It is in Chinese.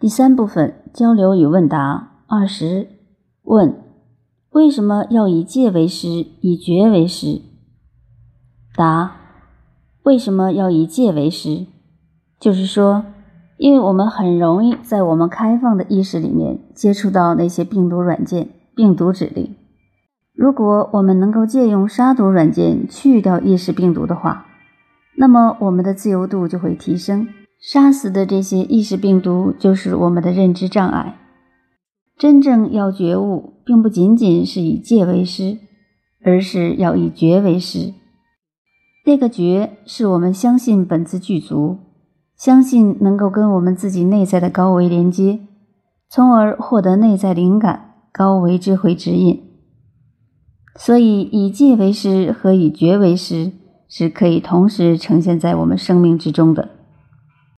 第三部分交流与问答二十问：为什么要以戒为师，以觉为师？答：为什么要以戒为师？就是说，因为我们很容易在我们开放的意识里面接触到那些病毒软件、病毒指令。如果我们能够借用杀毒软件去掉意识病毒的话，那么我们的自由度就会提升。杀死的这些意识病毒就是我们的认知障碍。真正要觉悟，并不仅仅是以戒为师，而是要以觉为师。那个觉是我们相信本自具足，相信能够跟我们自己内在的高维连接，从而获得内在灵感、高维智慧指引。所以，以戒为师和以觉为师是可以同时呈现在我们生命之中的。